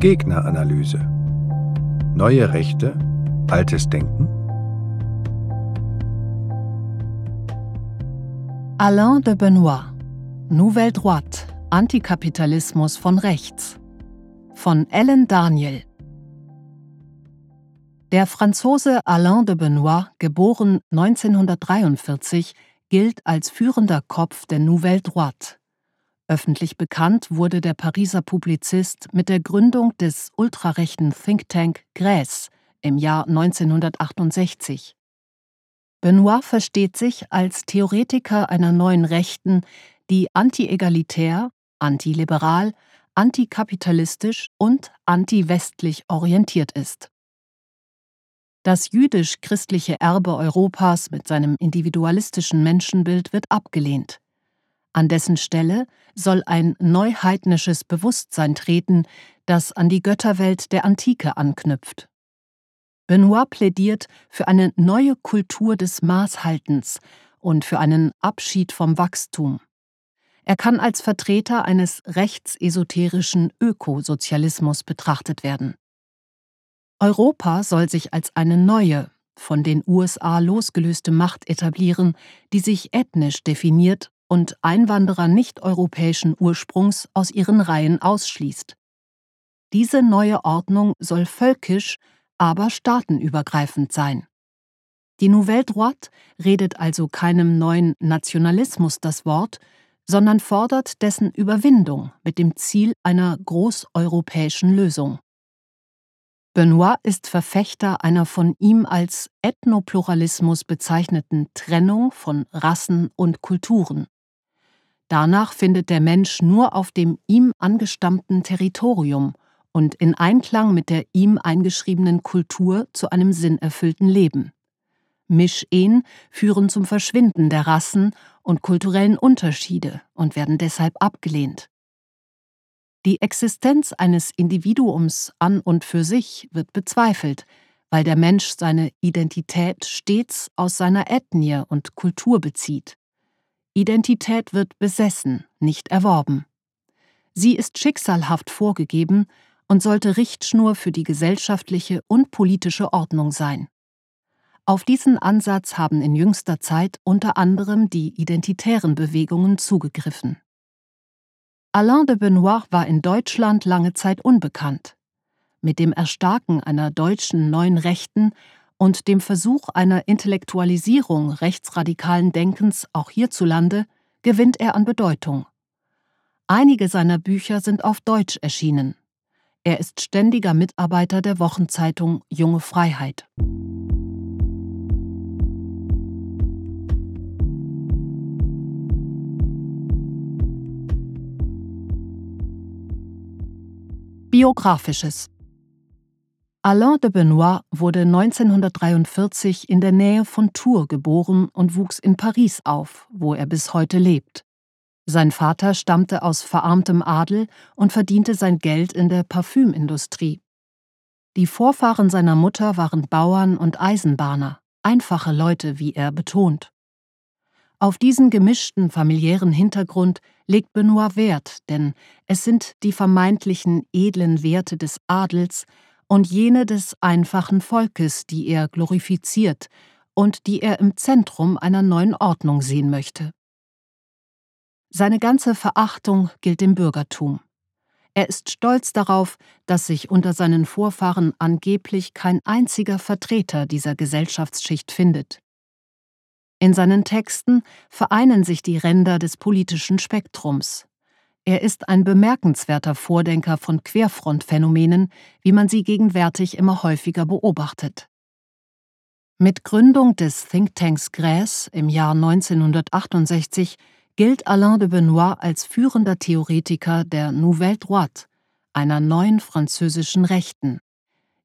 Gegneranalyse. Neue Rechte, altes Denken? Alain de Benoit Nouvelle Droite Antikapitalismus von rechts von Ellen Daniel Der Franzose Alain de Benoit, geboren 1943, gilt als führender Kopf der Nouvelle Droite. Öffentlich bekannt wurde der Pariser Publizist mit der Gründung des ultrarechten Think Tank Grèce im Jahr 1968. Benoit versteht sich als Theoretiker einer neuen Rechten, die anti-egalitär, antiliberal, antikapitalistisch und anti-westlich orientiert ist. Das jüdisch-christliche Erbe Europas mit seinem individualistischen Menschenbild wird abgelehnt. An dessen Stelle soll ein neuheidnisches Bewusstsein treten, das an die Götterwelt der Antike anknüpft. Benoit plädiert für eine neue Kultur des Maßhaltens und für einen Abschied vom Wachstum. Er kann als Vertreter eines rechtsesoterischen Ökosozialismus betrachtet werden. Europa soll sich als eine neue, von den USA losgelöste Macht etablieren, die sich ethnisch definiert und Einwanderer nicht-europäischen Ursprungs aus ihren Reihen ausschließt. Diese neue Ordnung soll völkisch, aber staatenübergreifend sein. Die Nouvelle Droite redet also keinem neuen Nationalismus das Wort, sondern fordert dessen Überwindung mit dem Ziel einer großeuropäischen Lösung. Benoit ist Verfechter einer von ihm als Ethnopluralismus bezeichneten Trennung von Rassen und Kulturen. Danach findet der Mensch nur auf dem ihm angestammten Territorium und in Einklang mit der ihm eingeschriebenen Kultur zu einem sinnerfüllten Leben. Mischehen führen zum Verschwinden der Rassen und kulturellen Unterschiede und werden deshalb abgelehnt. Die Existenz eines Individuums an und für sich wird bezweifelt, weil der Mensch seine Identität stets aus seiner Ethnie und Kultur bezieht. Identität wird besessen, nicht erworben. Sie ist schicksalhaft vorgegeben und sollte Richtschnur für die gesellschaftliche und politische Ordnung sein. Auf diesen Ansatz haben in jüngster Zeit unter anderem die identitären Bewegungen zugegriffen. Alain de Benoit war in Deutschland lange Zeit unbekannt. Mit dem Erstarken einer deutschen neuen Rechten und dem Versuch einer Intellektualisierung rechtsradikalen Denkens auch hierzulande gewinnt er an Bedeutung. Einige seiner Bücher sind auf Deutsch erschienen. Er ist ständiger Mitarbeiter der Wochenzeitung Junge Freiheit. Biografisches Alain de Benoit wurde 1943 in der Nähe von Tours geboren und wuchs in Paris auf, wo er bis heute lebt. Sein Vater stammte aus verarmtem Adel und verdiente sein Geld in der Parfümindustrie. Die Vorfahren seiner Mutter waren Bauern und Eisenbahner, einfache Leute, wie er betont. Auf diesen gemischten familiären Hintergrund legt Benoit Wert, denn es sind die vermeintlichen edlen Werte des Adels, und jene des einfachen Volkes, die er glorifiziert und die er im Zentrum einer neuen Ordnung sehen möchte. Seine ganze Verachtung gilt dem Bürgertum. Er ist stolz darauf, dass sich unter seinen Vorfahren angeblich kein einziger Vertreter dieser Gesellschaftsschicht findet. In seinen Texten vereinen sich die Ränder des politischen Spektrums, er ist ein bemerkenswerter Vordenker von Querfrontphänomenen, wie man sie gegenwärtig immer häufiger beobachtet. Mit Gründung des Thinktanks Grèce im Jahr 1968 gilt Alain de Benoit als führender Theoretiker der Nouvelle Droite, einer neuen französischen Rechten.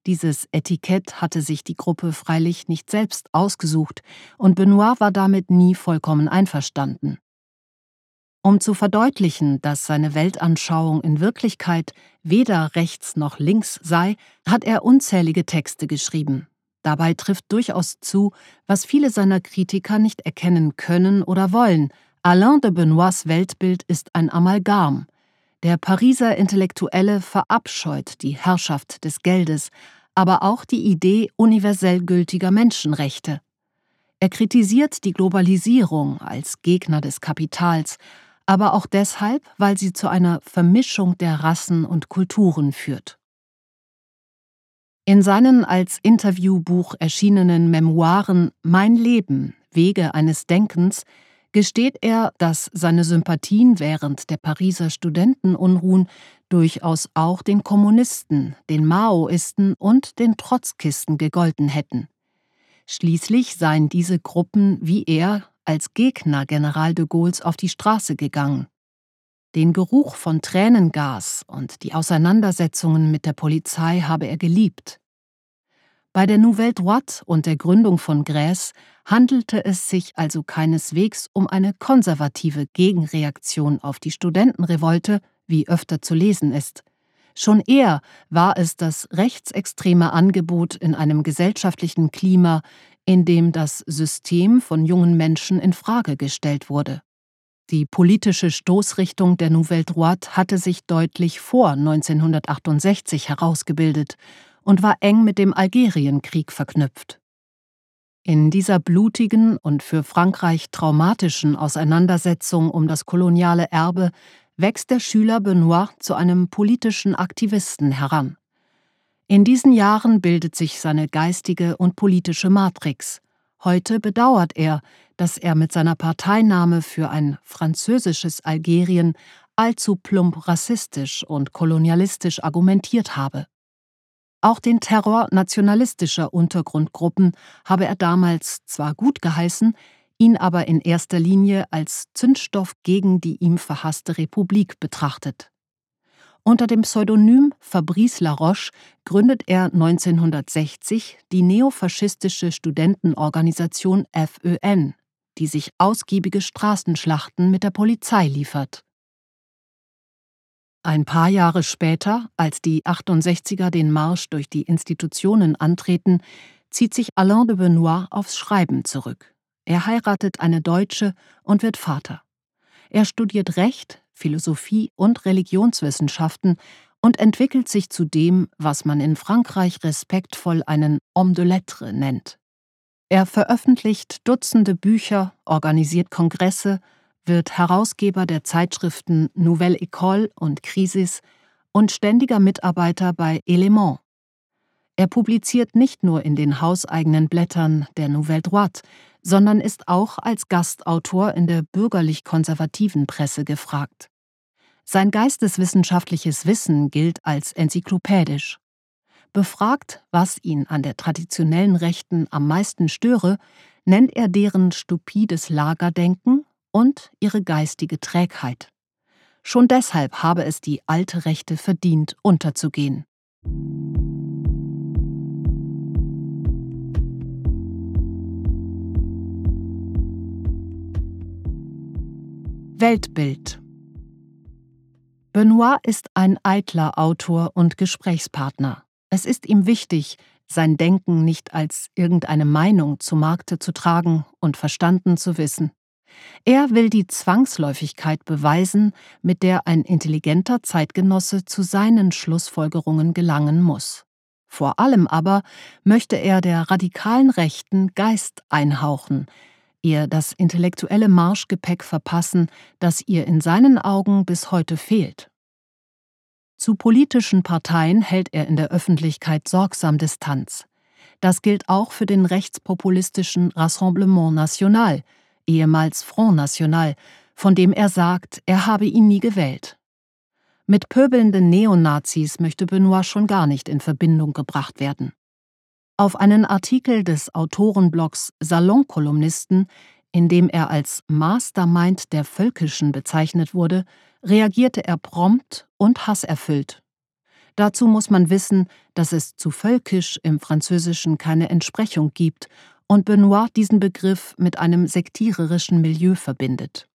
Dieses Etikett hatte sich die Gruppe freilich nicht selbst ausgesucht, und Benoit war damit nie vollkommen einverstanden. Um zu verdeutlichen, dass seine Weltanschauung in Wirklichkeit weder rechts noch links sei, hat er unzählige Texte geschrieben. Dabei trifft durchaus zu, was viele seiner Kritiker nicht erkennen können oder wollen. Alain de Benoits Weltbild ist ein Amalgam. Der Pariser Intellektuelle verabscheut die Herrschaft des Geldes, aber auch die Idee universell gültiger Menschenrechte. Er kritisiert die Globalisierung als Gegner des Kapitals, aber auch deshalb, weil sie zu einer Vermischung der Rassen und Kulturen führt. In seinen als Interviewbuch erschienenen Memoiren Mein Leben, Wege eines Denkens gesteht er, dass seine Sympathien während der Pariser Studentenunruhen durchaus auch den Kommunisten, den Maoisten und den Trotzkisten gegolten hätten. Schließlich seien diese Gruppen wie er als Gegner General de Gaulles auf die Straße gegangen. Den Geruch von Tränengas und die Auseinandersetzungen mit der Polizei habe er geliebt. Bei der Nouvelle Droite und der Gründung von Grèce handelte es sich also keineswegs um eine konservative Gegenreaktion auf die Studentenrevolte, wie öfter zu lesen ist. Schon eher war es das rechtsextreme Angebot in einem gesellschaftlichen Klima, in dem das System von jungen Menschen in Frage gestellt wurde. Die politische Stoßrichtung der Nouvelle Droite hatte sich deutlich vor 1968 herausgebildet und war eng mit dem Algerienkrieg verknüpft. In dieser blutigen und für Frankreich traumatischen Auseinandersetzung um das koloniale Erbe wächst der Schüler Benoit zu einem politischen Aktivisten heran. In diesen Jahren bildet sich seine geistige und politische Matrix. Heute bedauert er, dass er mit seiner Parteinahme für ein französisches Algerien allzu plump rassistisch und kolonialistisch argumentiert habe. Auch den Terror nationalistischer Untergrundgruppen habe er damals zwar gut geheißen, ihn aber in erster Linie als Zündstoff gegen die ihm verhasste Republik betrachtet. Unter dem Pseudonym Fabrice Laroche gründet er 1960 die neofaschistische Studentenorganisation FÖN, die sich ausgiebige Straßenschlachten mit der Polizei liefert. Ein paar Jahre später, als die 68er den Marsch durch die Institutionen antreten, zieht sich Alain de Benoit aufs Schreiben zurück. Er heiratet eine Deutsche und wird Vater. Er studiert Recht, Philosophie und Religionswissenschaften und entwickelt sich zu dem, was man in Frankreich respektvoll einen Homme de Lettres nennt. Er veröffentlicht Dutzende Bücher, organisiert Kongresse, wird Herausgeber der Zeitschriften Nouvelle École und Crisis und ständiger Mitarbeiter bei Element. Er publiziert nicht nur in den hauseigenen Blättern der Nouvelle Droite, sondern ist auch als Gastautor in der bürgerlich-konservativen Presse gefragt. Sein geisteswissenschaftliches Wissen gilt als enzyklopädisch. Befragt, was ihn an der traditionellen Rechten am meisten störe, nennt er deren stupides Lagerdenken und ihre geistige Trägheit. Schon deshalb habe es die alte Rechte verdient, unterzugehen. Weltbild Benoit ist ein eitler Autor und Gesprächspartner. Es ist ihm wichtig, sein Denken nicht als irgendeine Meinung zu Markte zu tragen und verstanden zu wissen. Er will die Zwangsläufigkeit beweisen, mit der ein intelligenter Zeitgenosse zu seinen Schlussfolgerungen gelangen muss. Vor allem aber möchte er der radikalen Rechten Geist einhauchen, ihr das intellektuelle Marschgepäck verpassen, das ihr in seinen Augen bis heute fehlt. Zu politischen Parteien hält er in der Öffentlichkeit sorgsam Distanz. Das gilt auch für den rechtspopulistischen Rassemblement National, ehemals Front National, von dem er sagt, er habe ihn nie gewählt. Mit pöbelnden Neonazis möchte Benoit schon gar nicht in Verbindung gebracht werden. Auf einen Artikel des Autorenblogs Salonkolumnisten, in dem er als Mastermind der Völkischen bezeichnet wurde, reagierte er prompt und hasserfüllt. Dazu muss man wissen, dass es zu völkisch im Französischen keine Entsprechung gibt und Benoit diesen Begriff mit einem sektiererischen Milieu verbindet.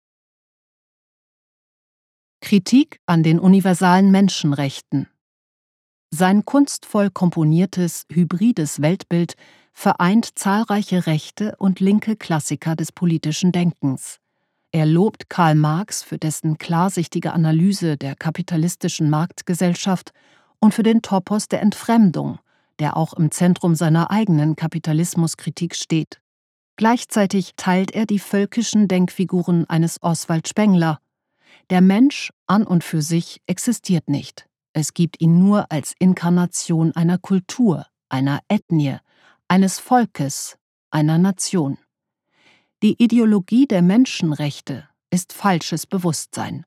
Kritik an den universalen Menschenrechten Sein kunstvoll komponiertes, hybrides Weltbild vereint zahlreiche rechte und linke Klassiker des politischen Denkens. Er lobt Karl Marx für dessen klarsichtige Analyse der kapitalistischen Marktgesellschaft und für den Topos der Entfremdung, der auch im Zentrum seiner eigenen Kapitalismuskritik steht. Gleichzeitig teilt er die völkischen Denkfiguren eines Oswald Spengler. Der Mensch an und für sich existiert nicht. Es gibt ihn nur als Inkarnation einer Kultur, einer Ethnie, eines Volkes, einer Nation. Die Ideologie der Menschenrechte ist falsches Bewusstsein.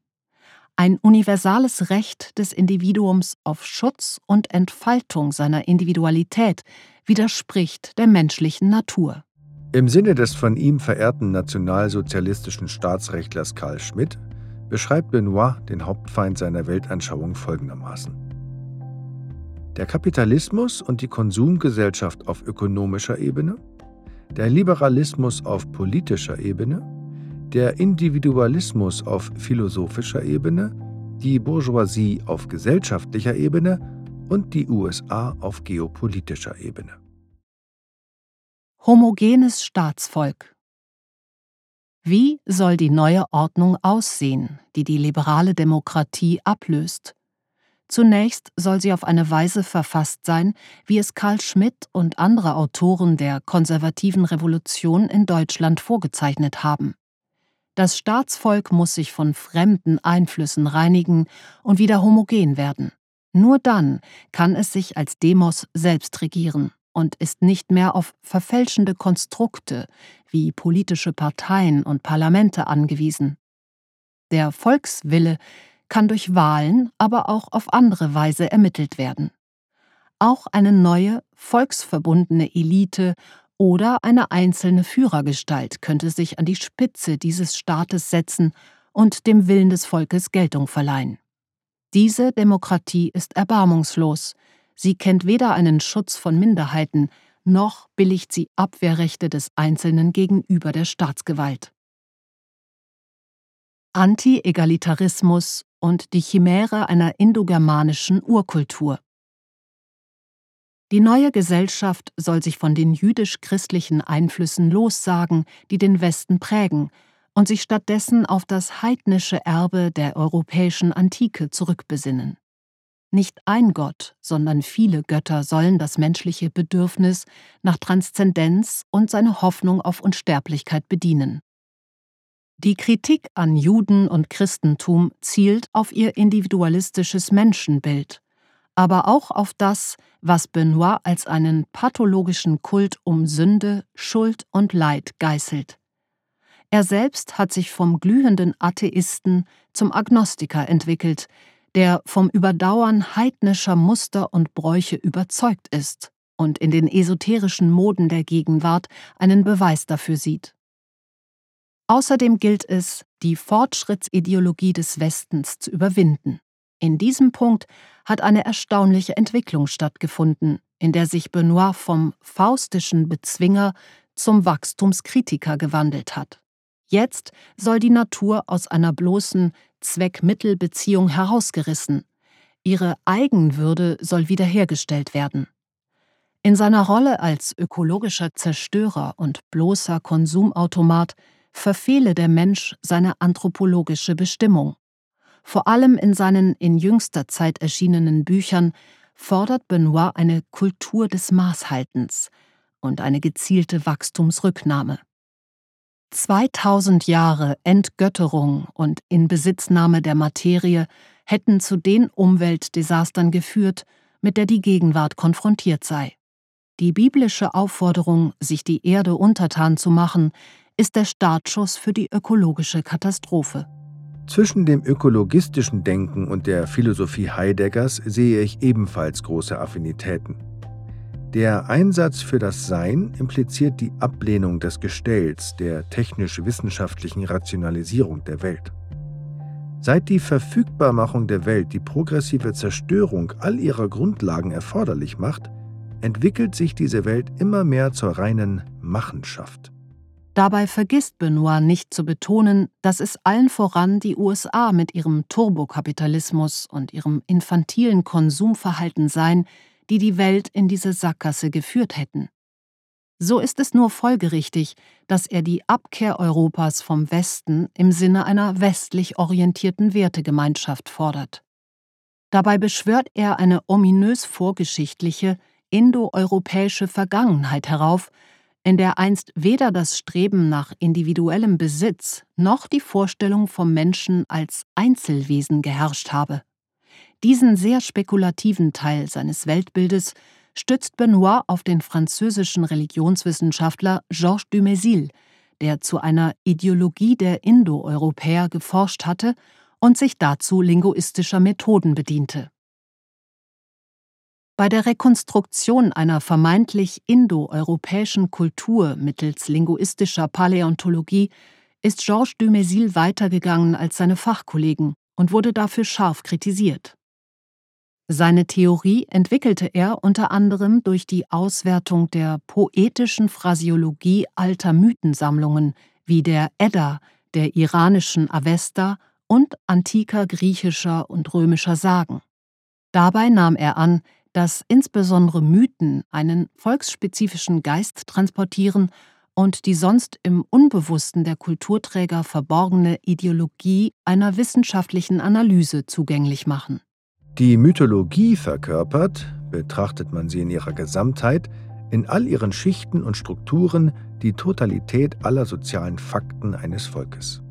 Ein universales Recht des Individuums auf Schutz und Entfaltung seiner Individualität widerspricht der menschlichen Natur. Im Sinne des von ihm verehrten nationalsozialistischen Staatsrechtlers Karl Schmidt beschreibt Benoit den Hauptfeind seiner Weltanschauung folgendermaßen. Der Kapitalismus und die Konsumgesellschaft auf ökonomischer Ebene, der Liberalismus auf politischer Ebene, der Individualismus auf philosophischer Ebene, die Bourgeoisie auf gesellschaftlicher Ebene und die USA auf geopolitischer Ebene. Homogenes Staatsvolk Wie soll die neue Ordnung aussehen, die die liberale Demokratie ablöst? Zunächst soll sie auf eine Weise verfasst sein, wie es Karl Schmidt und andere Autoren der konservativen Revolution in Deutschland vorgezeichnet haben. Das Staatsvolk muss sich von fremden Einflüssen reinigen und wieder homogen werden. Nur dann kann es sich als Demos selbst regieren und ist nicht mehr auf verfälschende Konstrukte wie politische Parteien und Parlamente angewiesen. Der Volkswille kann durch Wahlen, aber auch auf andere Weise ermittelt werden. Auch eine neue, volksverbundene Elite oder eine einzelne Führergestalt könnte sich an die Spitze dieses Staates setzen und dem Willen des Volkes Geltung verleihen. Diese Demokratie ist erbarmungslos, Sie kennt weder einen Schutz von Minderheiten, noch billigt sie Abwehrrechte des Einzelnen gegenüber der Staatsgewalt. Anti-Egalitarismus und die Chimäre einer indogermanischen Urkultur. Die neue Gesellschaft soll sich von den jüdisch-christlichen Einflüssen lossagen, die den Westen prägen, und sich stattdessen auf das heidnische Erbe der europäischen Antike zurückbesinnen. Nicht ein Gott, sondern viele Götter sollen das menschliche Bedürfnis nach Transzendenz und seine Hoffnung auf Unsterblichkeit bedienen. Die Kritik an Juden und Christentum zielt auf ihr individualistisches Menschenbild, aber auch auf das, was Benoit als einen pathologischen Kult um Sünde, Schuld und Leid geißelt. Er selbst hat sich vom glühenden Atheisten zum Agnostiker entwickelt, der vom Überdauern heidnischer Muster und Bräuche überzeugt ist und in den esoterischen Moden der Gegenwart einen Beweis dafür sieht. Außerdem gilt es, die Fortschrittsideologie des Westens zu überwinden. In diesem Punkt hat eine erstaunliche Entwicklung stattgefunden, in der sich Benoit vom faustischen Bezwinger zum Wachstumskritiker gewandelt hat. Jetzt soll die Natur aus einer bloßen Zweck-Mittel-Beziehung herausgerissen. Ihre Eigenwürde soll wiederhergestellt werden. In seiner Rolle als ökologischer Zerstörer und bloßer Konsumautomat verfehle der Mensch seine anthropologische Bestimmung. Vor allem in seinen in jüngster Zeit erschienenen Büchern fordert Benoit eine Kultur des Maßhaltens und eine gezielte Wachstumsrücknahme. 2000 Jahre Entgötterung und Inbesitznahme der Materie hätten zu den Umweltdesastern geführt, mit der die Gegenwart konfrontiert sei. Die biblische Aufforderung, sich die Erde untertan zu machen, ist der Startschuss für die ökologische Katastrophe. Zwischen dem ökologistischen Denken und der Philosophie Heideggers sehe ich ebenfalls große Affinitäten. Der Einsatz für das Sein impliziert die Ablehnung des Gestells, der technisch-wissenschaftlichen Rationalisierung der Welt. Seit die Verfügbarmachung der Welt die progressive Zerstörung all ihrer Grundlagen erforderlich macht, entwickelt sich diese Welt immer mehr zur reinen Machenschaft. Dabei vergisst Benoit nicht zu betonen, dass es allen voran die USA mit ihrem Turbokapitalismus und ihrem infantilen Konsumverhalten seien, die die Welt in diese Sackgasse geführt hätten. So ist es nur folgerichtig, dass er die Abkehr Europas vom Westen im Sinne einer westlich orientierten Wertegemeinschaft fordert. Dabei beschwört er eine ominös vorgeschichtliche, indoeuropäische Vergangenheit herauf, in der einst weder das Streben nach individuellem Besitz noch die Vorstellung vom Menschen als Einzelwesen geherrscht habe. Diesen sehr spekulativen Teil seines Weltbildes stützt Benoit auf den französischen Religionswissenschaftler Georges Dumézil, der zu einer Ideologie der Indoeuropäer geforscht hatte und sich dazu linguistischer Methoden bediente. Bei der Rekonstruktion einer vermeintlich indoeuropäischen Kultur mittels linguistischer Paläontologie ist Georges Dumézil weitergegangen als seine Fachkollegen und wurde dafür scharf kritisiert. Seine Theorie entwickelte er unter anderem durch die Auswertung der poetischen Phrasiologie alter Mythensammlungen wie der Edda, der iranischen Avesta und antiker griechischer und römischer Sagen. Dabei nahm er an, dass insbesondere Mythen einen volksspezifischen Geist transportieren und die sonst im Unbewussten der Kulturträger verborgene Ideologie einer wissenschaftlichen Analyse zugänglich machen. Die Mythologie verkörpert, betrachtet man sie in ihrer Gesamtheit, in all ihren Schichten und Strukturen die Totalität aller sozialen Fakten eines Volkes.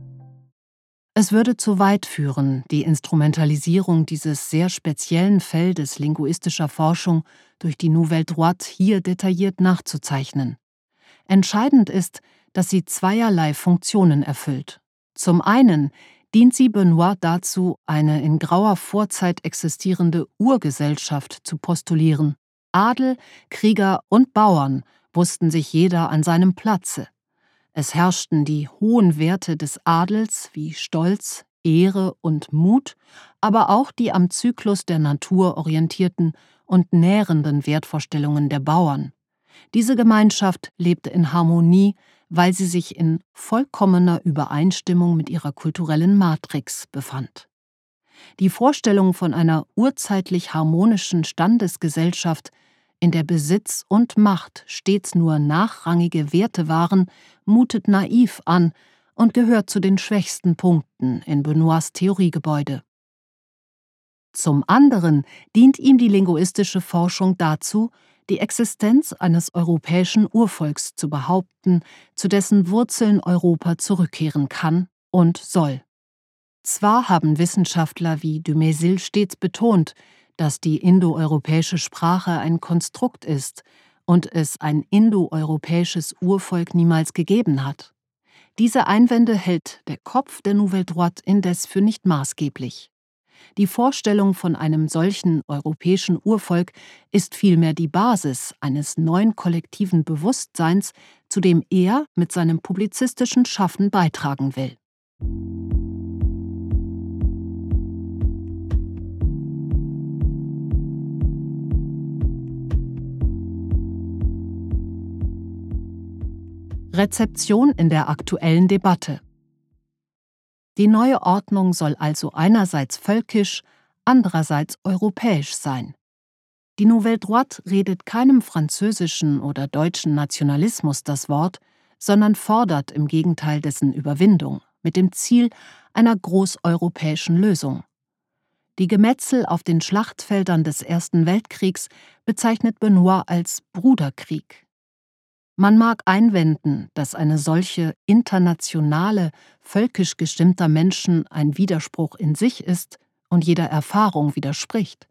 Es würde zu weit führen, die Instrumentalisierung dieses sehr speziellen Feldes linguistischer Forschung durch die Nouvelle Droite hier detailliert nachzuzeichnen. Entscheidend ist, dass sie zweierlei Funktionen erfüllt. Zum einen dient sie Benoit dazu, eine in grauer Vorzeit existierende Urgesellschaft zu postulieren. Adel, Krieger und Bauern wussten sich jeder an seinem Platze. Es herrschten die hohen Werte des Adels wie Stolz, Ehre und Mut, aber auch die am Zyklus der Natur orientierten und nährenden Wertvorstellungen der Bauern. Diese Gemeinschaft lebte in Harmonie weil sie sich in vollkommener Übereinstimmung mit ihrer kulturellen Matrix befand. Die Vorstellung von einer urzeitlich harmonischen Standesgesellschaft, in der Besitz und Macht stets nur nachrangige Werte waren, mutet naiv an und gehört zu den schwächsten Punkten in Benoits Theoriegebäude. Zum anderen dient ihm die linguistische Forschung dazu, die Existenz eines europäischen Urvolks zu behaupten, zu dessen Wurzeln Europa zurückkehren kann und soll. Zwar haben Wissenschaftler wie Dumézil stets betont, dass die indoeuropäische Sprache ein Konstrukt ist und es ein indoeuropäisches Urvolk niemals gegeben hat. Diese Einwände hält der Kopf der Nouvelle Droite indes für nicht maßgeblich. Die Vorstellung von einem solchen europäischen Urvolk ist vielmehr die Basis eines neuen kollektiven Bewusstseins, zu dem er mit seinem publizistischen Schaffen beitragen will. Rezeption in der aktuellen Debatte die neue Ordnung soll also einerseits völkisch, andererseits europäisch sein. Die Nouvelle Droite redet keinem französischen oder deutschen Nationalismus das Wort, sondern fordert im Gegenteil dessen Überwindung mit dem Ziel einer großeuropäischen Lösung. Die Gemetzel auf den Schlachtfeldern des Ersten Weltkriegs bezeichnet Benoit als Bruderkrieg. Man mag einwenden, dass eine solche internationale, völkisch gestimmter Menschen ein Widerspruch in sich ist und jeder Erfahrung widerspricht.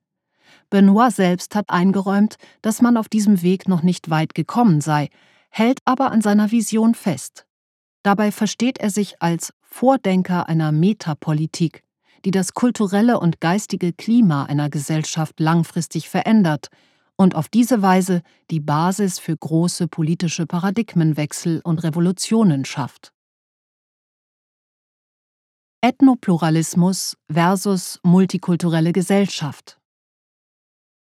Benoit selbst hat eingeräumt, dass man auf diesem Weg noch nicht weit gekommen sei, hält aber an seiner Vision fest. Dabei versteht er sich als Vordenker einer Metapolitik, die das kulturelle und geistige Klima einer Gesellschaft langfristig verändert und auf diese Weise die Basis für große politische Paradigmenwechsel und Revolutionen schafft. Ethnopluralismus versus multikulturelle Gesellschaft.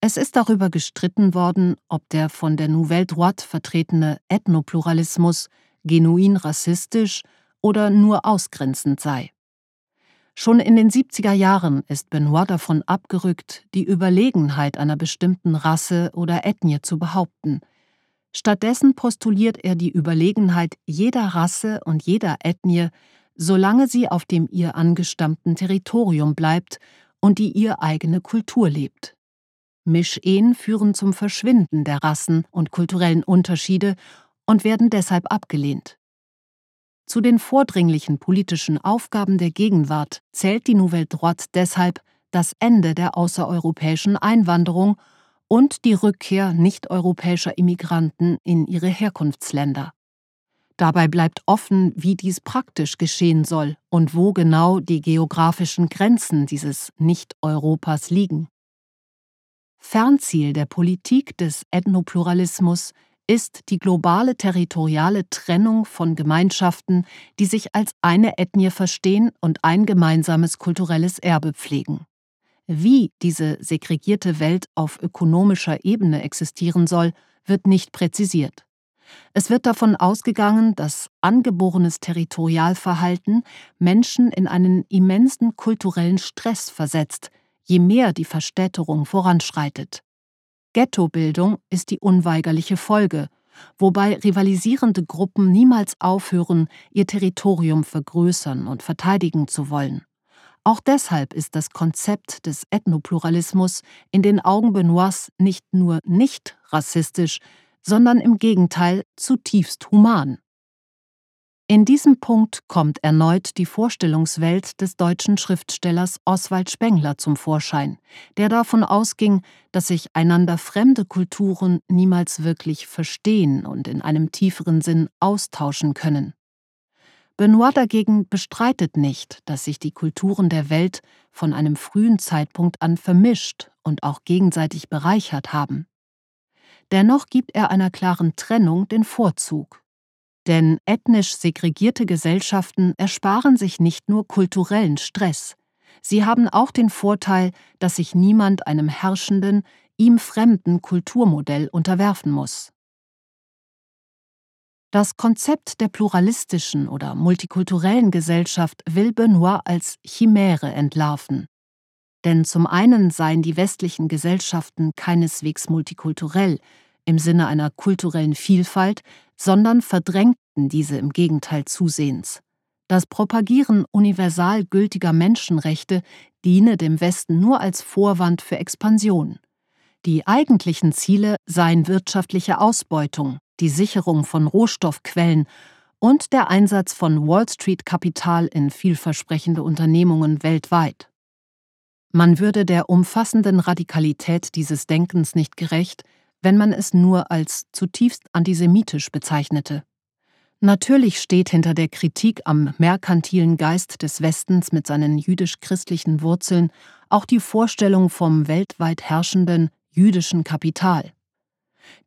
Es ist darüber gestritten worden, ob der von der Nouvelle Droite vertretene Ethnopluralismus genuin rassistisch oder nur ausgrenzend sei. Schon in den 70er Jahren ist Benoit davon abgerückt, die Überlegenheit einer bestimmten Rasse oder Ethnie zu behaupten. Stattdessen postuliert er die Überlegenheit jeder Rasse und jeder Ethnie, solange sie auf dem ihr angestammten Territorium bleibt und die ihr eigene Kultur lebt. Mischehen führen zum Verschwinden der Rassen und kulturellen Unterschiede und werden deshalb abgelehnt. Zu den vordringlichen politischen Aufgaben der Gegenwart zählt die Nouvelle Droite deshalb das Ende der außereuropäischen Einwanderung und die Rückkehr nichteuropäischer Immigranten in ihre Herkunftsländer. Dabei bleibt offen, wie dies praktisch geschehen soll und wo genau die geografischen Grenzen dieses Nicht-Europas liegen. Fernziel der Politik des Ethnopluralismus ist die globale territoriale Trennung von Gemeinschaften, die sich als eine Ethnie verstehen und ein gemeinsames kulturelles Erbe pflegen. Wie diese segregierte Welt auf ökonomischer Ebene existieren soll, wird nicht präzisiert. Es wird davon ausgegangen, dass angeborenes Territorialverhalten Menschen in einen immensen kulturellen Stress versetzt, je mehr die Verstädterung voranschreitet. Ghettobildung ist die unweigerliche Folge, wobei rivalisierende Gruppen niemals aufhören, ihr Territorium vergrößern und verteidigen zu wollen. Auch deshalb ist das Konzept des Ethnopluralismus in den Augen Benoits nicht nur nicht rassistisch, sondern im Gegenteil zutiefst human. In diesem Punkt kommt erneut die Vorstellungswelt des deutschen Schriftstellers Oswald Spengler zum Vorschein, der davon ausging, dass sich einander fremde Kulturen niemals wirklich verstehen und in einem tieferen Sinn austauschen können. Benoit dagegen bestreitet nicht, dass sich die Kulturen der Welt von einem frühen Zeitpunkt an vermischt und auch gegenseitig bereichert haben. Dennoch gibt er einer klaren Trennung den Vorzug. Denn ethnisch segregierte Gesellschaften ersparen sich nicht nur kulturellen Stress, sie haben auch den Vorteil, dass sich niemand einem herrschenden, ihm fremden Kulturmodell unterwerfen muss. Das Konzept der pluralistischen oder multikulturellen Gesellschaft will Benoit als Chimäre entlarven. Denn zum einen seien die westlichen Gesellschaften keineswegs multikulturell im Sinne einer kulturellen Vielfalt, sondern verdrängten diese im Gegenteil zusehends. Das Propagieren universal gültiger Menschenrechte diene dem Westen nur als Vorwand für Expansion. Die eigentlichen Ziele seien wirtschaftliche Ausbeutung, die Sicherung von Rohstoffquellen und der Einsatz von Wall Street-Kapital in vielversprechende Unternehmungen weltweit. Man würde der umfassenden Radikalität dieses Denkens nicht gerecht, wenn man es nur als zutiefst antisemitisch bezeichnete. Natürlich steht hinter der Kritik am merkantilen Geist des Westens mit seinen jüdisch-christlichen Wurzeln auch die Vorstellung vom weltweit herrschenden jüdischen Kapital.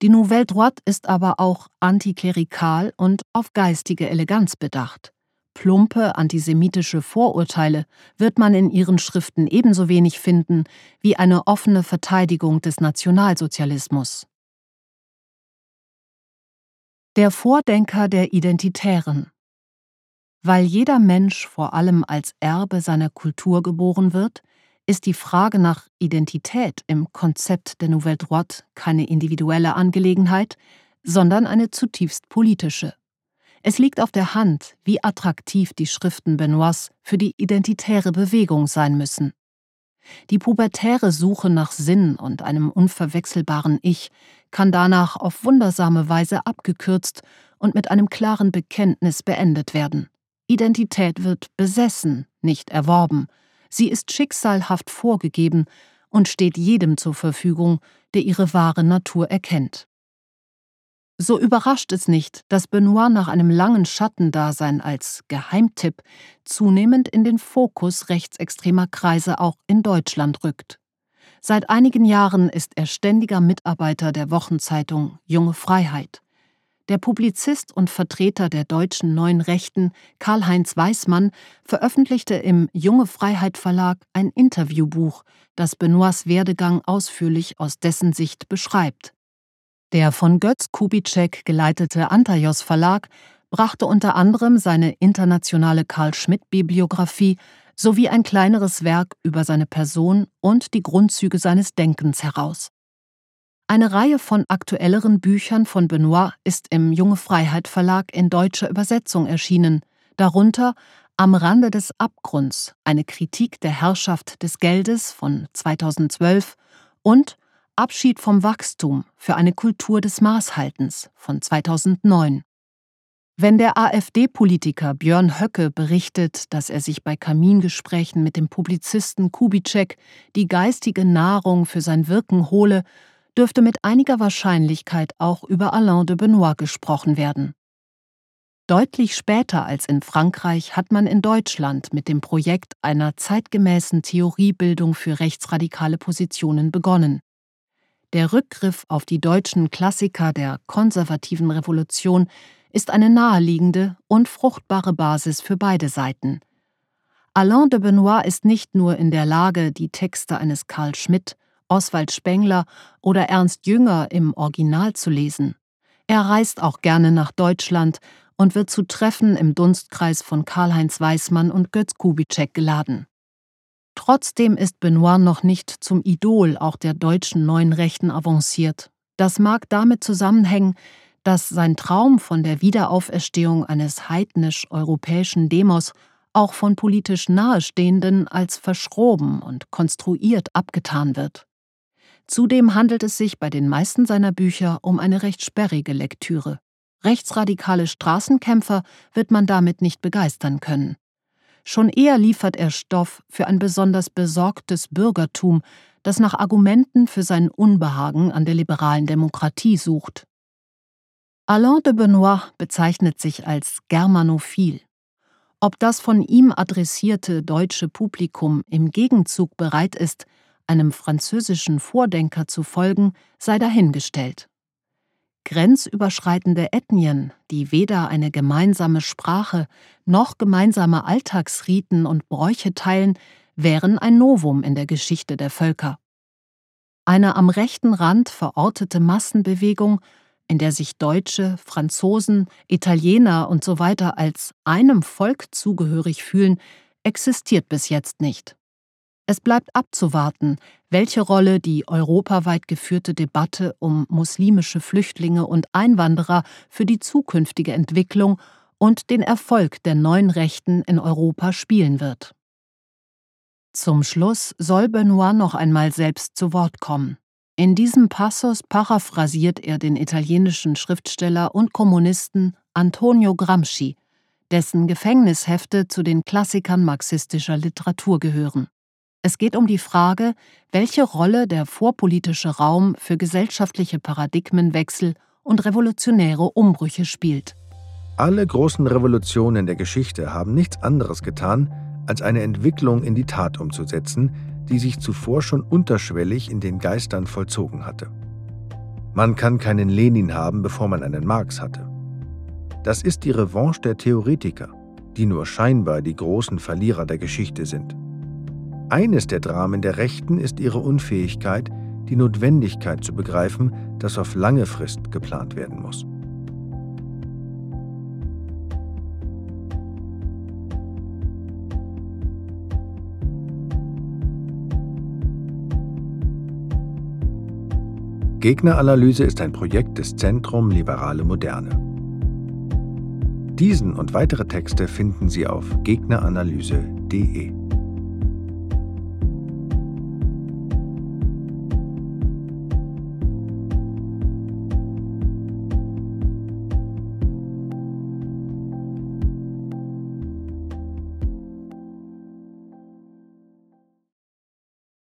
Die Nouvelle Droite ist aber auch antiklerikal und auf geistige Eleganz bedacht. Plumpe antisemitische Vorurteile wird man in ihren Schriften ebenso wenig finden wie eine offene Verteidigung des Nationalsozialismus. Der Vordenker der Identitären Weil jeder Mensch vor allem als Erbe seiner Kultur geboren wird, ist die Frage nach Identität im Konzept der Nouvelle Droite keine individuelle Angelegenheit, sondern eine zutiefst politische. Es liegt auf der Hand, wie attraktiv die Schriften Benoits für die identitäre Bewegung sein müssen. Die pubertäre Suche nach Sinn und einem unverwechselbaren Ich kann danach auf wundersame Weise abgekürzt und mit einem klaren Bekenntnis beendet werden. Identität wird besessen, nicht erworben. Sie ist schicksalhaft vorgegeben und steht jedem zur Verfügung, der ihre wahre Natur erkennt. So überrascht es nicht, dass Benoit nach einem langen Schattendasein als Geheimtipp zunehmend in den Fokus rechtsextremer Kreise auch in Deutschland rückt. Seit einigen Jahren ist er ständiger Mitarbeiter der Wochenzeitung Junge Freiheit. Der Publizist und Vertreter der deutschen Neuen Rechten Karl-Heinz Weismann veröffentlichte im Junge Freiheit Verlag ein Interviewbuch, das Benoits Werdegang ausführlich aus dessen Sicht beschreibt. Der von Götz Kubitschek geleitete Antaios Verlag brachte unter anderem seine internationale Karl-Schmidt-Bibliographie sowie ein kleineres Werk über seine Person und die Grundzüge seines Denkens heraus. Eine Reihe von aktuelleren Büchern von Benoit ist im Junge Freiheit Verlag in deutscher Übersetzung erschienen, darunter Am Rande des Abgrunds, eine Kritik der Herrschaft des Geldes von 2012 und Abschied vom Wachstum für eine Kultur des Maßhaltens von 2009. Wenn der AfD-Politiker Björn Höcke berichtet, dass er sich bei Kamingesprächen mit dem Publizisten Kubitschek die geistige Nahrung für sein Wirken hole, dürfte mit einiger Wahrscheinlichkeit auch über Alain de Benoit gesprochen werden. Deutlich später als in Frankreich hat man in Deutschland mit dem Projekt einer zeitgemäßen Theoriebildung für rechtsradikale Positionen begonnen. Der Rückgriff auf die deutschen Klassiker der konservativen Revolution ist eine naheliegende und fruchtbare Basis für beide Seiten. Alain de Benoit ist nicht nur in der Lage, die Texte eines Karl Schmidt, Oswald Spengler oder Ernst Jünger im Original zu lesen. Er reist auch gerne nach Deutschland und wird zu Treffen im Dunstkreis von Karl-Heinz Weismann und Götz Kubitschek geladen. Trotzdem ist Benoit noch nicht zum Idol auch der deutschen neuen Rechten avanciert. Das mag damit zusammenhängen, dass sein Traum von der Wiederauferstehung eines heidnisch-europäischen Demos auch von politisch Nahestehenden als verschroben und konstruiert abgetan wird. Zudem handelt es sich bei den meisten seiner Bücher um eine recht sperrige Lektüre. Rechtsradikale Straßenkämpfer wird man damit nicht begeistern können. Schon eher liefert er Stoff für ein besonders besorgtes Bürgertum, das nach Argumenten für sein Unbehagen an der liberalen Demokratie sucht. Alain de Benoit bezeichnet sich als Germanophil. Ob das von ihm adressierte deutsche Publikum im Gegenzug bereit ist, einem französischen Vordenker zu folgen, sei dahingestellt. Grenzüberschreitende Ethnien, die weder eine gemeinsame Sprache noch gemeinsame Alltagsriten und Bräuche teilen, wären ein Novum in der Geschichte der Völker. Eine am rechten Rand verortete Massenbewegung in der sich Deutsche, Franzosen, Italiener usw. So als einem Volk zugehörig fühlen, existiert bis jetzt nicht. Es bleibt abzuwarten, welche Rolle die europaweit geführte Debatte um muslimische Flüchtlinge und Einwanderer für die zukünftige Entwicklung und den Erfolg der neuen Rechten in Europa spielen wird. Zum Schluss soll Benoit noch einmal selbst zu Wort kommen. In diesem Passus paraphrasiert er den italienischen Schriftsteller und Kommunisten Antonio Gramsci, dessen Gefängnishefte zu den Klassikern marxistischer Literatur gehören. Es geht um die Frage, welche Rolle der vorpolitische Raum für gesellschaftliche Paradigmenwechsel und revolutionäre Umbrüche spielt. Alle großen Revolutionen der Geschichte haben nichts anderes getan, als eine Entwicklung in die Tat umzusetzen, die sich zuvor schon unterschwellig in den Geistern vollzogen hatte. Man kann keinen Lenin haben, bevor man einen Marx hatte. Das ist die Revanche der Theoretiker, die nur scheinbar die großen Verlierer der Geschichte sind. Eines der Dramen der Rechten ist ihre Unfähigkeit, die Notwendigkeit zu begreifen, dass auf lange Frist geplant werden muss. Gegneranalyse ist ein Projekt des Zentrum Liberale Moderne. Diesen und weitere Texte finden Sie auf gegneranalyse.de.